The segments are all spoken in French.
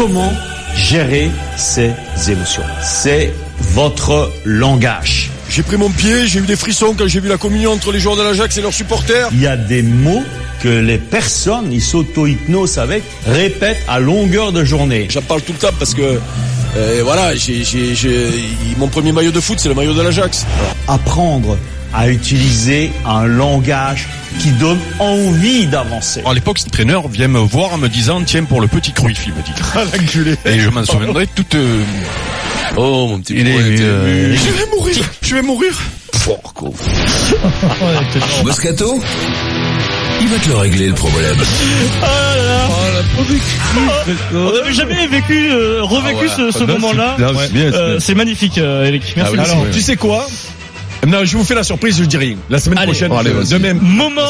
comment gérer ses émotions. C'est votre langage. J'ai pris mon pied, j'ai eu des frissons quand j'ai vu la communion entre les joueurs de l'Ajax et leurs supporters. Il y a des mots que les personnes, ils s'auto-hypnosent avec, répètent à longueur de journée. J'en parle tout le temps parce que euh, voilà, mon premier maillot de foot, c'est le maillot de l'Ajax. Apprendre à utiliser un langage qui donne envie d'avancer. À l'époque, ce entraîneur vient me voir en me disant, tiens, pour le petit Cruyff, il me dit. Ah l'enculé. Et je m'en souviendrai toute... euh, Oh mon petit Il est, poète, euh, Je vais mourir, je vais mourir. Porco. Moscato Il va te le régler le problème. On n'avait jamais vécu, euh, revécu ce, ce moment-là. C'est Euh, magnifique, euh, Eric. Merci. Alors, beaucoup. tu sais quoi? Non, je vous fais la surprise, je dis rien. La semaine Allez. prochaine, Allez, je- vas-y. de même. Moment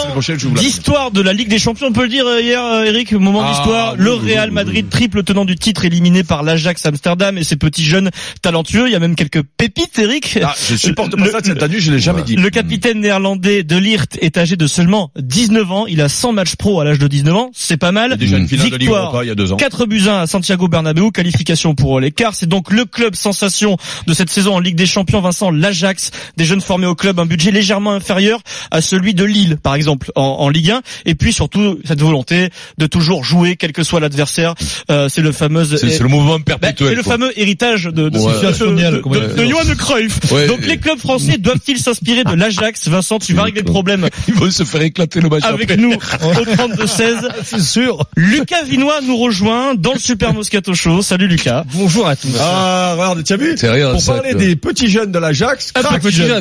d'histoire de la Ligue des Champions, on peut le dire euh, hier, euh, Eric, moment Ah, d'histoire. oui, le Real Madrid, triple tenant du titre, éliminé par l'Ajax Amsterdam et ses petits jeunes talentueux. Il y a même quelques pépites, Eric. Ah, je supporte pas Le- ça cette année, je l'ai jamais dit. Le capitaine néerlandais de Lirt est âgé de seulement 19 ans. Il a 100 matchs pro à l'âge de 19 ans. C'est pas mal. Déjà une finale de Ligue Victoire. Europa il y a deux ans. 4 buts 1 à Santiago Bernabéu, qualification pour l'écart. C'est donc le club sensation de cette saison en Ligue des Champions, Vincent l'Ajax, des jeunes formés au club, un budget légèrement inférieur à celui de Lille, par exemple, en, en Ligue 1. Et puis surtout, cette volonté de toujours jouer, quel que soit l'adversaire. Euh, c'est le fameux... C'est c'est le mouvement Bah, perpétuel. c'est le fameux héritage de, de, Ouais. Johan Cruyff. Ouais. Donc les clubs français doivent-ils s'inspirer de l'Ajax Vincent, tu vas régler le problème Ils vont se faire éclater le match avec après. nous au 32-16. C'est sûr. Lucas Vinois nous rejoint dans le Super Moscato Show. Salut Lucas. Bonjour à tous. Ah, regarde, tu as vu C'est rien, Pour parler des petits jeunes de l'Ajax.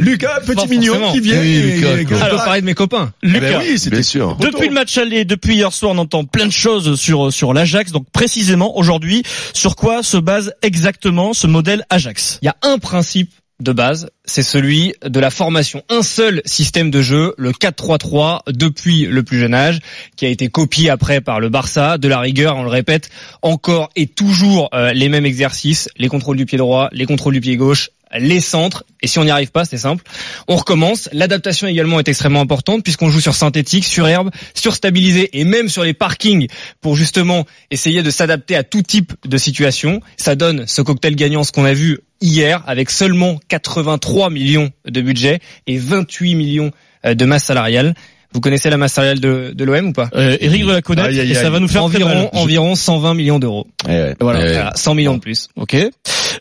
Lucas, petit mignon forcément. qui vient. Oui, et- Lucas, et- parler de mes copains. Lucas. ben oui, c'était Bien sûr. Depuis le match aller, depuis hier soir, on entend plein de choses sur sur l'Ajax. Donc précisément aujourd'hui, sur quoi se base exactement ce modèle Ajax? Il y a un principe de base, c'est celui de la formation. Un seul système de jeu, le 4-3-3, depuis le plus jeune âge, qui a été copié après par le Barça. De la rigueur, on le répète, encore et toujours euh, les mêmes exercices, les contrôles du pied droit, les contrôles du pied gauche, les centres. Et si on n'y arrive pas, c'est simple. On recommence. L'adaptation également est extrêmement importante puisqu'on joue sur synthétique, sur herbe, sur stabilisé et même sur les parkings pour justement essayer de s'adapter à tout type de situation. Ça donne ce cocktail gagnant, ce qu'on a vu hier avec seulement 83 millions de budget et 28 millions euh, de masse salariale. Vous connaissez la masse salariale de, de l'OM ou pas? Euh, Eric doit la connaître et ça va nous faire très mal. Environ, environ 120 millions d'euros. Voilà, voilà, 100 millions de plus. Ok.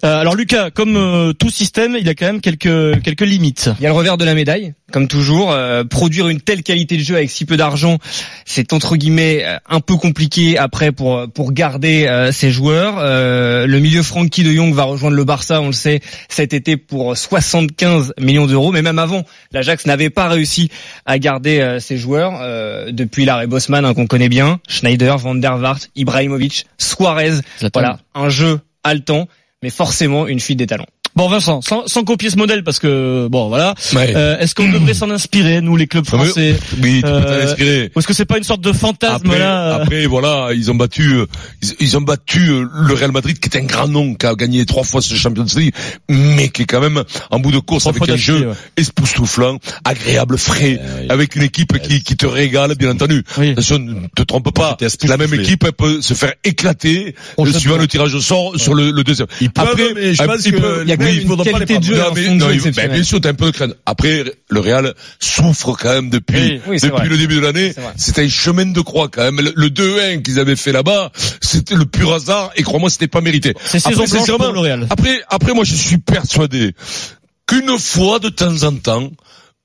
Euh, alors Lucas, comme euh, tout système, il a quand même quelques quelques limites. Il y a le revers de la médaille, comme toujours. euh, produire une telle qualité de jeu avec si peu d'argent, c'est entre guillemets euh, un peu compliqué après pour pour garder euh, ses joueurs. Euh, le milieu Frankie de Jong va rejoindre le Barça, on le sait, cet été pour 75 millions d'euros. Mais même avant, l'Ajax n'avait pas réussi à garder euh, ses joueurs euh, depuis l'arrêt Bosman hein, qu'on connaît bien, Schneider, Van der Vaart, Ibrahimovic, Suarez. Voilà, un jeu haletant, mais forcément une fuite des talents. Bon Vincent, sans, sans copier ce modèle parce que bon voilà. Ouais. Euh, est-ce qu'on devrait s'en inspirer nous les clubs français Oui, tu peux Euh, t'en inspirer. Ou est-ce que c'est pas une sorte de fantasme Après, là euh, après, voilà, ils ont battu, ils, ils ont battu le Real Madrid, qui est un grand nom, qui a gagné trois fois ce Champions League, mais qui est quand même en bout de course Trois avec un jeu ouais. époustouflant, agréable, frais, avec une équipe qui, qui te régale, bien entendu. Oui. Attention, ne te trompe pas. La même équipe elle peut se faire éclater suivant le tirage au sort sur le, le deuxième. Ils peuvent, mais je pense que il oui, une faudra pas les prendre. Non, mais- non, il- ben, bien sûr, t'as un peu de crainte. Après, le Real souffre quand même depuis, Oui, depuis vrai. le début de l'année. C'était un chemin de croix quand même. Le, le 2-1 qu'ils avaient fait là-bas, c'était le pur hasard et crois-moi, c'était pas mérité. C'est Après, sincèrement, le Real. Après, après, moi, je suis persuadé qu'une fois de temps en temps,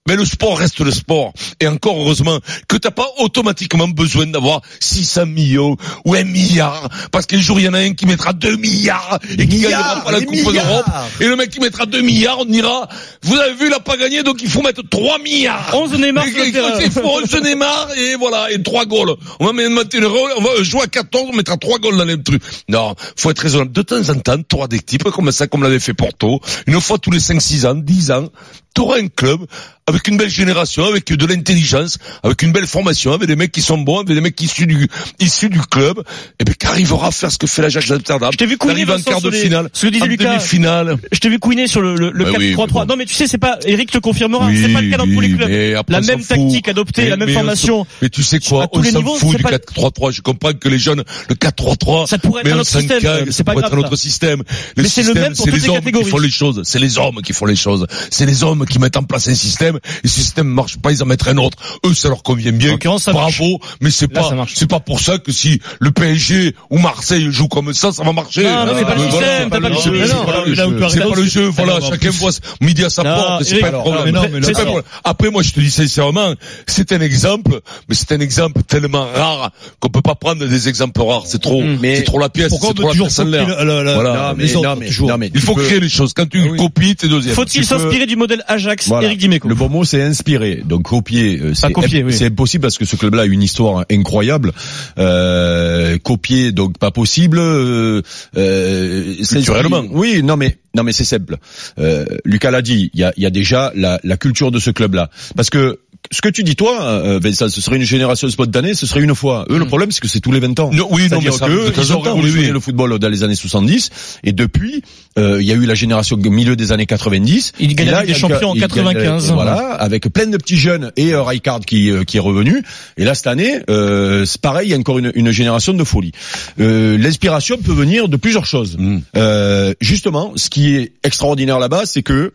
mais le sport reste le sport. Et encore heureusement que t'as pas automatiquement besoin d'avoir 600 millions ou un milliard. Parce qu'un jour, il y en a un qui mettra 2 milliards et qui Milliards, gagnera pas la Coupe d'Europe. Et le mec qui mettra 2 milliards, on dira, vous avez vu, il a pas gagné, donc il faut mettre 3 milliards. 11 Neymar Et- sur le. Il faut 11 Neymar et voilà, et 3 goals. On va mettre une rôle, on va jouer à 14, on mettra 3 goals dans les trucs. Non, faut être raisonnable. De temps en temps, t'auras des types comme ça, comme l'avait fait Porto. Une fois tous les 5, 6 ans, 10 ans, tu auras un club avec une belle génération, avec de l'intelligence, avec une belle formation, avec des mecs qui sont bons, avec des mecs issus du issus du club, et ben qui arrivera à faire ce que fait l'Ajax d'Amsterdam. Je t'ai vu couiner, en quart de les- finale, ce que disait en Lucas. demi-finale. Je t'ai vu couiner sur le, le, le Bah 4-3-3. oui, mais bon. Non mais tu sais, c'est pas, Eric te confirmera, Oui, c'est pas le cas dans tous les oui, clubs. après, La même tactique adoptée, Mais- la même mais formation. Mais tu sais quoi, on s'en fout c'est du pas- 4-3-3. Je comprends que les jeunes, le 4-3-3, Ça pourrait être un autre système, c'est pas grave, être un autre ça. système. Le Mais c'est le système, même pour c'est toutes les catégories. qui font les choses. C'est les hommes qui font les choses. C'est les hommes qui mettent en place un système. Et ce système marche pas, ils en mettent un autre. Eux, ça leur convient bien. Ça marche. Bravo. Mais c'est pas, marche. c'est pas pour ça que si le PSG ou Marseille joue comme ça, ça va marcher. Non, mais c'est pas le Euh, système, t'as pas le jeu. Non, c'est pas le jeu. le. Voilà, chacun voit midi à sa Non, porte. C'est pas le problème. non, le. Après, moi, je te dis sincèrement, c'est un exemple, mais c'est un exemple tellement rare qu'on peut pas prendre des exemples rares. C'est trop, Mais c'est trop la pièce, c'est trop la pièce Voilà. Non, non, non, Il faut créer les choses. Quand tu Ah copies, t'es deuxième. Faut-il s'inspirer du modèle Ajax, Voilà. Eric Dimeco Le bon mot, c'est inspirer. Donc copier, euh, c'est copier, oui. c'est impossible parce que ce club-là a une histoire incroyable. Euh, copier, donc pas possible. Euh, euh, c'est- Culturellement. Oui, non mais non mais c'est simple. Euh, Lucas l'a dit. Il y a, il y a déjà la, la culture de ce club-là. Parce que ce que tu dis toi, euh, Vincent, ce serait une génération spontanée, ce serait une fois. Eux, le problème, c'est que c'est tous les 20 ans. Non, oui, non, mais ça, que de ils ont temps, oui, révolutionné oui. le football dans les années 70 et depuis, euh, il y a eu la génération milieu des années 90. Il gagne Et la là, Ligue des Champions en il gagne, 95. euh, Voilà, avec plein de petits jeunes et euh, Rijkaard qui euh, qui est revenu. Et là cette année, euh, c'est pareil, il y a encore une, une génération de folie. Euh, L'inspiration peut venir de plusieurs choses. Mm. Euh, justement, ce qui est extraordinaire là-bas, c'est que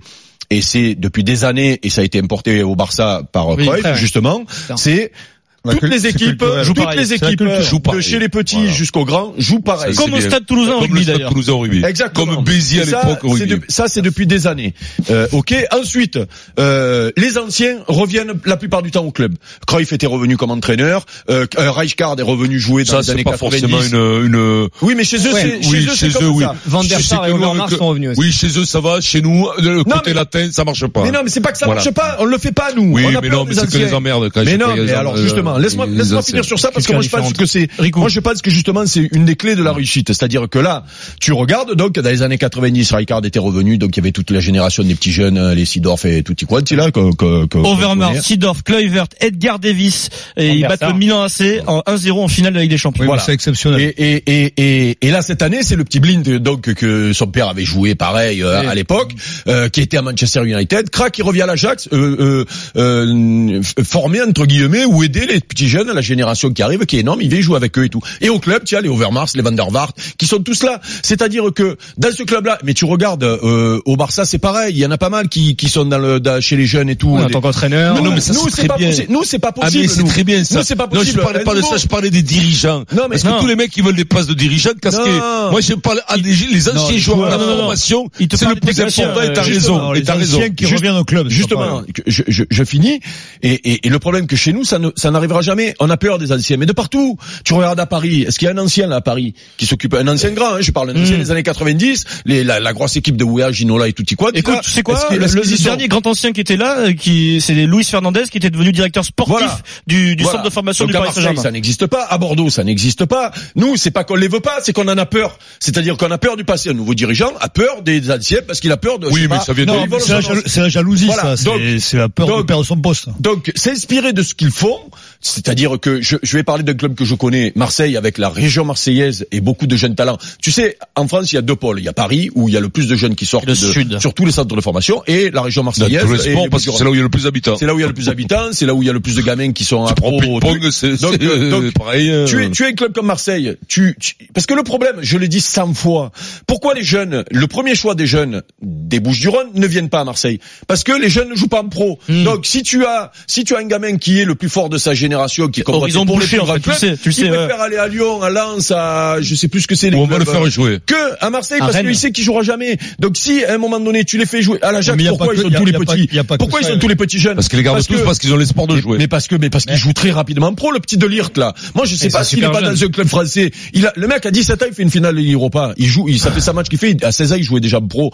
et c'est depuis des années et ça a été importé au Barça par Oui, Cruyff, justement, c'est toutes les c'est équipes, toutes pareil. les C'est équipes, de pareil. chez les petits Voilà. jusqu'aux grands, jouent pareil. Ça, Comme c'est au. Stade Toulousain au Comme rugby d'ailleurs. Toulousain au rugby. Exactement. Comme Béziers à ça, l'époque au c'est rugby. de- ça, c'est depuis des années. Euh, ok. Ensuite, euh, les anciens reviennent la plupart du temps au club. Cruyff était revenu comme entraîneur. Euh, euh, Rijkaard est revenu jouer dans Ça, les c'est années pas 90. forcément une, une, Oui, mais chez eux, Ouais, c'est oui, chez eux, c'est chez comme eux, oui. ça. Van der Sar et Overmars sont revenus aussi. Oui, chez eux, ça va. Chez nous, le côté latin, ça marche pas. Mais non, mais c'est pas que ça marche pas. On le fait pas nous. Oui, mais non, mais c'est que les emmerdes quand Mais non, mais alors euh, laisse-moi anciens. finir sur ça parce que moi je pense que c'est moi je pense que justement c'est une des clés de la réussite, c'est-à-dire que là, tu regardes donc dans les années 90, Rijkaard était revenu, donc il y avait toute la génération des petits jeunes, euh, les Sidorf et tutti quanti là que que que- Overmars. Sidorf, Kluivert, Edgar Davis et ils battent le Milan AC en 1-0 en finale de la Ligue des Champions. Voilà. c'est exceptionnel. Et, et, et, et, et là cette année c'est le petit Blind donc que son père avait joué pareil euh, à l'époque, euh, qui était à Manchester United, crac il revient à l'Ajax, euh, euh, euh, formé entre guillemets ou aider les petits jeunes, la génération qui arrive, qui est énorme, il vient jouer avec eux et tout. Et au club tu as les Overmars, les Van der Vaart, qui sont tous là. C'est-à-dire que dans ce club-là, mais tu regardes euh, au Barça c'est pareil, il y en a pas mal qui, qui sont dans le dans- chez les jeunes et tout. En tant qu'entraîneur. nous, non, mais ça, nous, c'est pas possible. C'est pas Ah possible. mais c'est très bien ça. Nous, c'est pas Non, je possible. parlais pas de ça, je parlais des dirigeants. Non, mais Parce que non. tous les mecs qui veulent des places de dirigeants casqués. Non. Moi je parle à des, les anciens Non, joueurs de la non, non, non. formation. C'est le plus important et t'as euh, raison. Et les t'as raison. qui reviennent au club. Justement, je, finis. Et, le problème que chez nous, ça ne, ça n'arrivera jamais. On a peur des anciens, mais de partout. Tu regardes à Paris. Est-ce qu'il y a un ancien là à Paris qui s'occupe, un ancien grand hein, Je parle d'un ancien Mm. des années 90. Les, la, la grosse équipe de Ouéa, Ginola et tout quoi. Écoute, tu sais quoi, le, est-ce le sont dernier grand ancien qui était là, euh, qui c'est Luis Fernandez, qui était devenu directeur sportif Voilà. du, du Voilà. centre de formation Donc du à Paris Saint-Germain. ça n'existe pas. À Bordeaux, ça n'existe pas. Nous, c'est pas qu'on les veut pas, c'est qu'on en a peur. C'est-à-dire qu'on a peur du passé. Un nouveau dirigeant a peur des anciens parce qu'il a peur de. Oui, mais pas, ça vient de- c'est la, jalousie, Voilà. ça. C'est la peur de perdre son poste. Donc, s'inspirer de ce qu'ils font, c'est-à-dire que je, je vais parler d'un club que je connais, Marseille, avec la région marseillaise et beaucoup de jeunes talents. Tu sais, en France, il y a deux pôles. Il y a Paris, où il y a le plus de jeunes qui sortent Le de, sud. sur tous les centres de formation, et la région Dans marseillaise. tous les et sports, les parce que Bouches-du-Rhône. c'est là où il y a le plus d'habitants. C'est là où il y a le plus d'habitants, c'est là où il y a le plus de gamins qui sont à pro, Donc, euh, donc, pareil. euh, Tu es, tu es un club comme Marseille. Tu, tu- parce que le problème, je l'ai dit 100 fois. Pourquoi les jeunes, le premier choix des jeunes des Bouches-du-Rhône ne viennent pas à Marseille? Parce que les jeunes ne jouent pas en pro. Hmm. Donc si tu as, si tu as un gamin qui est le plus fort de sa génération, qui est Horizon pour les plus en grands fait, tu sais, tu ouais. préfère aller à Lyon, à Lens, à je sais plus ce que c'est. les on va le faire jouer. que à Marseille À parce qu'il sait qu'il jouera jamais. Donc si à un moment donné tu les fais jouer à l'Ajax, Mais y a pourquoi ils que- ont y a- tous les petits Pourquoi ils ont ouais. tous les petits jeunes Parce qu'ils les gardent tous parce qu'ils ont l'espoir de jouer. mais parce que, mais parce qu'il joue très rapidement pro, le petit de Lirt, là. Moi, je sais pas c'est s'il est pas dans un club français. Il a, le mec à 17 ans, il fait une finale Europa. Il joue, il, ça fait sa match qu'il fait. À 16 ans, il jouait déjà pro.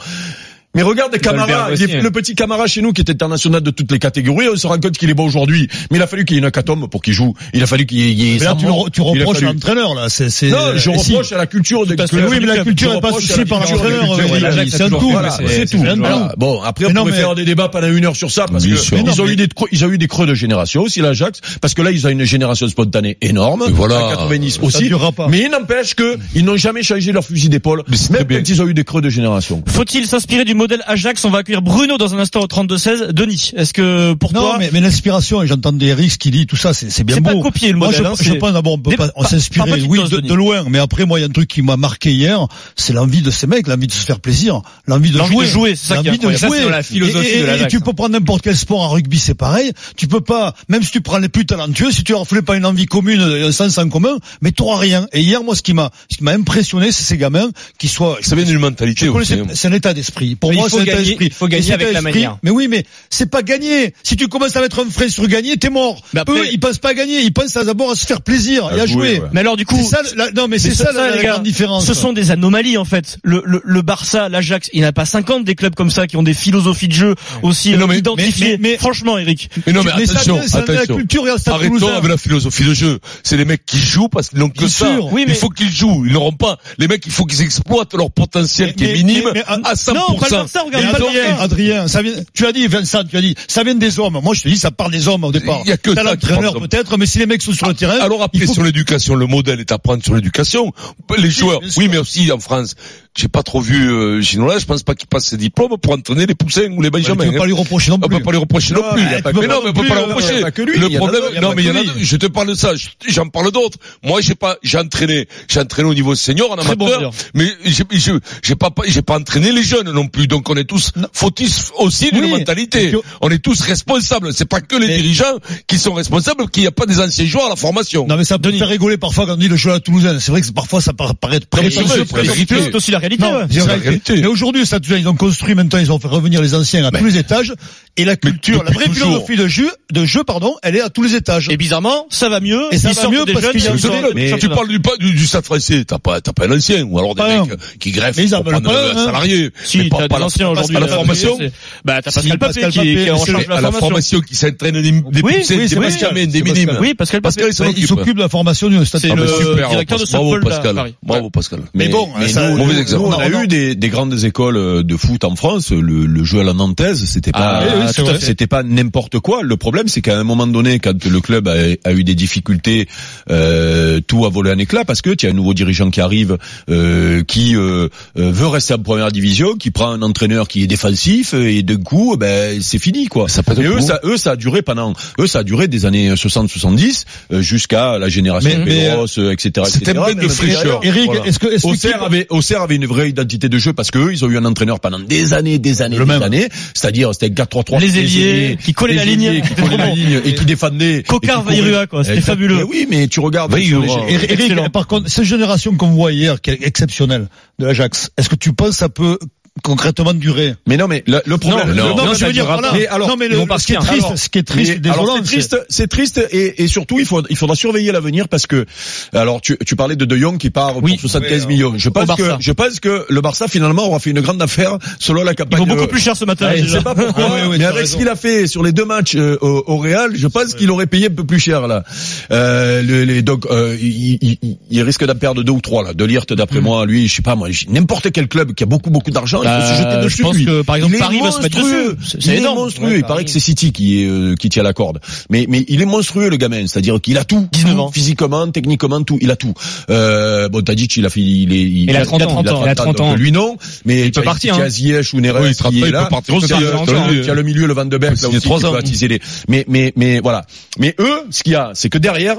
Mais regarde Camara, le, le petit Camara chez nous qui est international de toutes les catégories, on se rend compte qu'il est bon aujourd'hui. Mais il a fallu qu'il y ait une hécatombe pour qu'il joue. Il a fallu qu'il y ait... Là, tu, re, tu reproches fallu... à l'entraîneur, là. Non, je eh, reproche à la culture de... Que oui, mais la culture n'est pas souciée par l'entraîneur. C'est tout. C'est tout. Bon, après, on pourrait faire des débats pendant une heure sur ça, parce qu'ils ils ont eu des creux de génération aussi, l'Ajax, parce que là, ils ont une génération spontanée énorme. Voilà. 90 aussi. Mais il n'empêche que ils n'ont jamais changé leur fusil d'épaule, même quand ils ont eu des creux de génération. Faut-il s'inspirer du modèle Ajax. On va accueillir Bruno dans un instant au 32-16. Denis, est-ce que pour non, toi... Non, mais, l'inspiration, j'entends des risques qui dit tout ça, c'est bien beau. C'est pas copier le modèle. Je, hein, je pense d'abord, on peut pas, s'inspirer, oui, de, loin. Mais après, moi, il y a un truc qui m'a marqué hier, c'est l'envie de ces mecs, l'envie de se faire plaisir, l'envie de, de jouer. c'est ça qui est de la philosophie et, et, de tu hein. peux prendre n'importe quel sport, en rugby, c'est pareil. Tu peux pas, même si tu prends les plus talentueux, si tu leur fais pas une envie commune, euh, un sens en commun, mais t'auras rien. Et hier, moi, ce qui m'a, ce qui m'a impressionné, c'est ces gamins qui soient... Ça vient d'une mentalité. Hein. C'est un état d'esprit il faut gagner, faut gagner avec la manière. Mais oui, mais c'est pas gagner. Si tu commences à mettre un frais sur gagner, t'es mort. Mais après, Eux, ils pensent pas à gagner, ils pensent d'abord à se faire plaisir à et à jouer. Mais alors du coup, ça, non, mais, c'est ça, la, différence. Ce sont des anomalies en fait. Le, le, le Barça, l'Ajax, il n'y a pas 50 des clubs comme ça qui ont des philosophies de jeu aussi euh, identifiées. Mais, franchement, Eric. Mais non, mais attention, ça, attention. La culture Arrêtons avec la philosophie de jeu. C'est les mecs qui jouent parce qu'ils n'ont que ça. Il faut qu'ils jouent. Ils n'auront pas. Les mecs, il faut qu'ils exploitent leur potentiel qui est minime à 100%. Adrien, Adrien, ça vient, tu as dit, Vincent, tu as dit, ça vient des hommes. Moi, je te dis, ça part des hommes au départ. Il y a que l'entraîneur peut-être, mais si les mecs sont sur le ah, terrain. Alors après, sur l'éducation, le modèle est à prendre sur l'éducation. Les joueurs, oui, mais aussi en France, j'ai pas trop vu euh, Ginola, je pense pas qu'il passe ses diplômes pour entraîner les poussins ou les bah, benjamins. Hein. Ah, on peut pas lui reprocher non plus. On peut pas lui reprocher non, plus. A pas, mais non, mais on peut pas lui reprocher. Le problème, non, mais il y en a, je te parle de ça, j'en parle d'autres. Moi, j'ai pas, j'ai entraîné, j'ai entraîné au niveau senior, en amateur, mais j'ai pas, j'ai pas entraîné les jeunes non plus. Donc, on est tous fautifs aussi d'une mentalité. On est tous responsables. C'est pas que les dirigeants qui sont responsables qu'il n'y a pas des anciens joueurs à la formation. Non, mais ça peut faire rigoler parfois quand on dit le jeu à Toulousain. C'est vrai que parfois ça paraît très réalité. Non, la réalité. Mais aujourd'hui, ça, ils ont construit maintenant, ils ont fait revenir les anciens à mais tous les étages. Et la culture, la vraie toujours. philosophie de jeu, de jeu, pardon, elle est à tous les étages. Et bizarrement, ça va mieux. Et ça va mieux parce qu'il y a mais tu parles du, du, du stade français, t'as pas, t'as pas un ancien, ou alors des mecs qui greffent mais ils pas, un hein. salarié. Si, mais pas, l'ancien aujourd'hui. À la formation. Bah, t'as Pascal Papé qui est en charge de la formation. À la formation, qui s'entraîne des poussées, des mascamins, des minimes. Oui, Pascal Papé. Il s'occupe de la formation du stade. Ah, c'est le directeur de Bravo Pascal. Bravo Pascal. Mais bon, mauvais exemple. Nous, on, a, eu des, des, grandes écoles euh, de foot en France. Le, le jeu à la nantaise, c'était ah pas, c'était pas n'importe quoi. Le problème, c'est qu'à un moment donné, quand le club a, a eu des difficultés, euh, tout a volé en éclat parce que tu as un nouveau dirigeant qui arrive, euh, qui euh, euh, veut rester en première division, qui prend un entraîneur qui est défensif et de coup, eh ben c'est fini quoi. Ça et eux, ça, eux, ça a duré pendant, eux, ça a duré des années 60-70 euh, jusqu'à la génération Péros, etc. C'était une de fricheur. Eric, est-ce que, est avait une une vraie identité de jeu parce que eux, ils ont eu un entraîneur pendant des années, des années, le des même. années. C'est-à-dire, c'était 4-3-3. Les ailiers qui collaient la ligne, et qui défendaient. Cocard, Vairua, quoi. C'était fabuleux. Oui, mais tu regardes. Par contre, cette génération qu'on voit hier, qui est exceptionnelle de l'Ajax, est-ce que tu penses ça peut concrètement durer. Mais non, mais le, problème, non, non, non, je veux dire, voilà. mais alors, non, mais le, ce, qui est triste, ce qui est triste, alors, est triste, c'est triste, et, surtout, il faut, il faudra surveiller l'avenir parce que, alors, tu, tu parlais de De Jong qui part oui, pour 75 oui, millions. Je pense que, je pense que le Barça finalement aura fait une grande affaire selon la campagne. Ils vont beaucoup plus cher ce matin. Ouais, je sais pas pourquoi, ah, mais avec ce qu'il a fait sur les deux matchs euh, au, Real, je pense qu'il aurait payé un peu plus cher là. Euh, les, donc, euh, il, risque d'en perdre deux ou trois là. De Lirt, d'après mm. moi, lui, je sais pas moi, n'importe quel club qui a beaucoup beaucoup d'argent bah, je dessus. Pense que par exemple Paris va énorme. monstrueux. Il paraît que c'est City qui euh, qui tient la corde. Mais mais il est monstrueux le gamin, c'est-à-dire qu'il a tout, tout, physiquement, techniquement, tout, il a tout. Euh, bon, Tadic, il a fait, il est, il, il a 30 ans, il a 30 ans, il a lui non, mais il peut partir. Il y a hein. Ziyech ou Neres, il qui est là. Il y a le milieu, le Van de Beek, là aussi, qui peut mais voilà. Mais eux, ce qu'il y a, c'est que derrière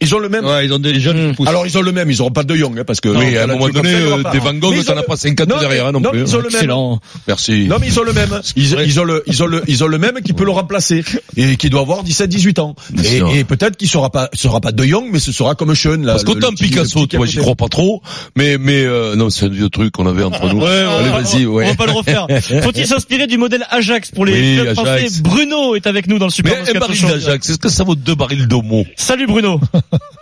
ils ont le même. Ouais, ils ont des jeunes. Hmm. Alors ils ont le même, ils n'auront pas de Young, hein, parce que. Non, oui, à un moment donné, des Van Gogh, t'en as pas 50 non, derrière, hein, non, non plus. Ils ont hein. le même. Merci. Non, mais ils ont le même. Ils, ont le, ils ont le, ils ont le même qui peut le remplacer et qui doit avoir 17, 18 ans. Et, peut-être qu'il sera pas, sera pas de Young, mais ce sera comme Sean. Là, parce qu'autant Picasso, toi, j'y crois pas trop, mais, mais euh, non, c'est un vieux truc qu'on avait entre nous. Ouais, Allez, vas-y, ouais. On va pas le refaire. Faut-il s'inspirer du modèle Ajax pour les clubs français? Bruno est avec nous dans le super. Mais un baril d'Ajax, est-ce que ça vaut deux barils d'homo Salut Bruno.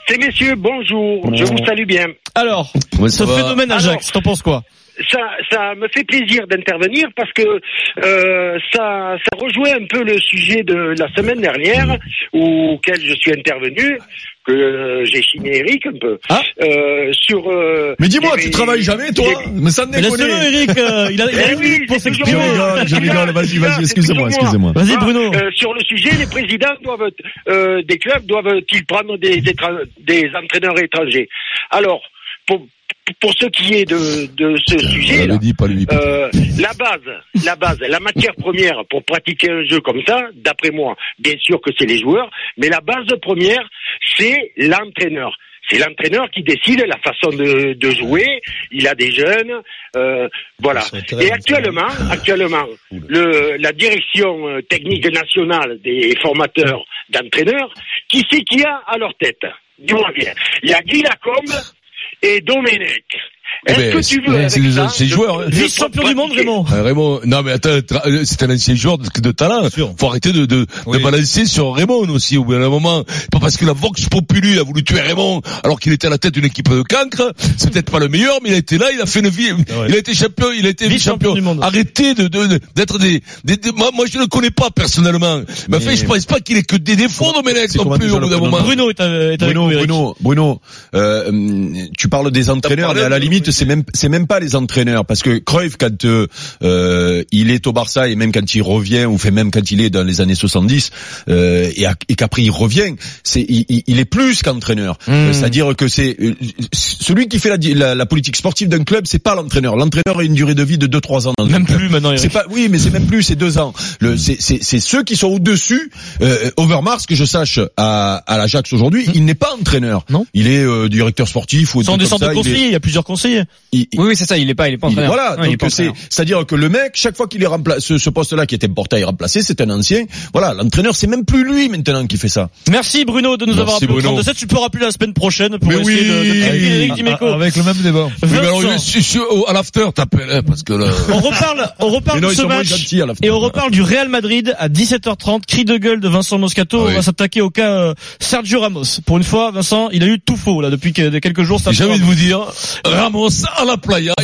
Ces messieurs, bonjour. Je vous salue bien. Alors, ce phénomène Ajax, t'en penses quoi? ça, ça me fait plaisir d'intervenir parce que euh, ça, ça rejouait un peu le sujet de la semaine dernière auquel je suis intervenu que euh, j'ai chiné Eric un peu, Ah. euh, sur. euh, Mais dis-moi, tu travailles jamais, toi les- Mais ça ne Mais laisse-le, déconne. Eric, euh, il a, il a Eh une oui, minute pour s'exprimer. Je moi. rigole, je rigole, vas-y, vas-y, excusez-moi, moi. excusez-moi. Vas-y, Ah, Bruno. euh, sur le sujet, les présidents doivent, euh, des clubs doivent-ils prendre des, étra- des entraîneurs étrangers? Alors, pour, pour ce qui est de, de ce sujet, l'avait dit, pas lui. euh, la base, la base, la matière première pour pratiquer un jeu comme ça, d'après moi, bien sûr que c'est les joueurs, mais la base première, c'est l'entraîneur. C'est l'entraîneur qui décide la façon de, de jouer. Il a des jeunes, euh, voilà. Et actuellement, actuellement, le, la direction euh, technique nationale des formateurs d'entraîneurs, qui c'est qui a à leur tête? Dis-moi bien. Il y a Guy Lacombe et Domenech. Eh Est-ce ben, que tu veux, avec c'est des anciens joueurs, hein. Vice-champion du monde, Raymond. Euh, Raymond, non mais attends, euh, c'est un ancien joueur de, talent. sûr. Faut arrêter de, de, Oui. de balancer sur Raymond aussi au bout d'un moment. Pas parce que la Vox Populi a voulu tuer Raymond alors qu'il était à la tête d'une équipe de cancre. C'est peut-être pas le meilleur, mais il a été là, il a fait une vie. Il a été champion, il a été Vice-champion vice-champion. du monde. Arrêtez de, de- d'être des, moi, je ne le connais pas personnellement. Mais, enfin, je pense pas qu'il ait que des défauts, Domenech non plus au bout d'un moment. Bruno est, avec- Bruno. Bruno, Bruno, euh, tu parles des entraîneurs, mais à la limite, c'est même, c'est même pas les entraîneurs, parce que Cruyff, quand euh, euh, il est au Barça et même quand il revient, ou fait même quand il est dans les années 70, euh, et, qu'après il revient, c'est, il, est plus qu'entraîneur. Euh, C'est-à-dire que c'est euh, celui qui fait la, la, la politique sportive d'un club, c'est pas l'entraîneur. L'entraîneur a une durée de vie de 2-3 ans. Dans Même plus maintenant. C'est pas, oui, mais c'est même plus, c'est deux ans. Le, c'est, c'est, ceux qui sont au-dessus. Euh, Overmars, que je sache, à, à l'Ajax aujourd'hui, il n'est pas entraîneur. Non. Il est euh, directeur sportif ou Ce sont un des truc sortes comme de ça, il est- il y a plusieurs conseillers. Il- Oui, oui, c'est ça. Il est pas, il est pas il- entraîneur. voilà, Ouais, il est donc pas c'est, c'est-à-dire que le mec, chaque fois qu'il est remplacé, ce, ce poste-là qui était Portail remplacé, c'est un ancien. Voilà, l'entraîneur, c'est même plus lui maintenant qui fait ça. Merci Bruno de nous Merci, avoir appelé au Bruno. 32 Tu peux rappeler la semaine prochaine pour Mais essayer oui. de, de Eric Dimeco. Avec le même débat. Oui, mais alors, Vincent, je suis à l'after, t'appelles, hein, parce que là. on reparle, on reparle de ce match et on reparle du Real Madrid à 17h30. Cri de gueule de Vincent Moscato. Ah on va s'attaquer au cas euh, Sergio Ramos. Pour une fois, Vincent, il a eu tout faux là depuis que- quelques jours. J'ai envie de vous dire, Ramos à la playa.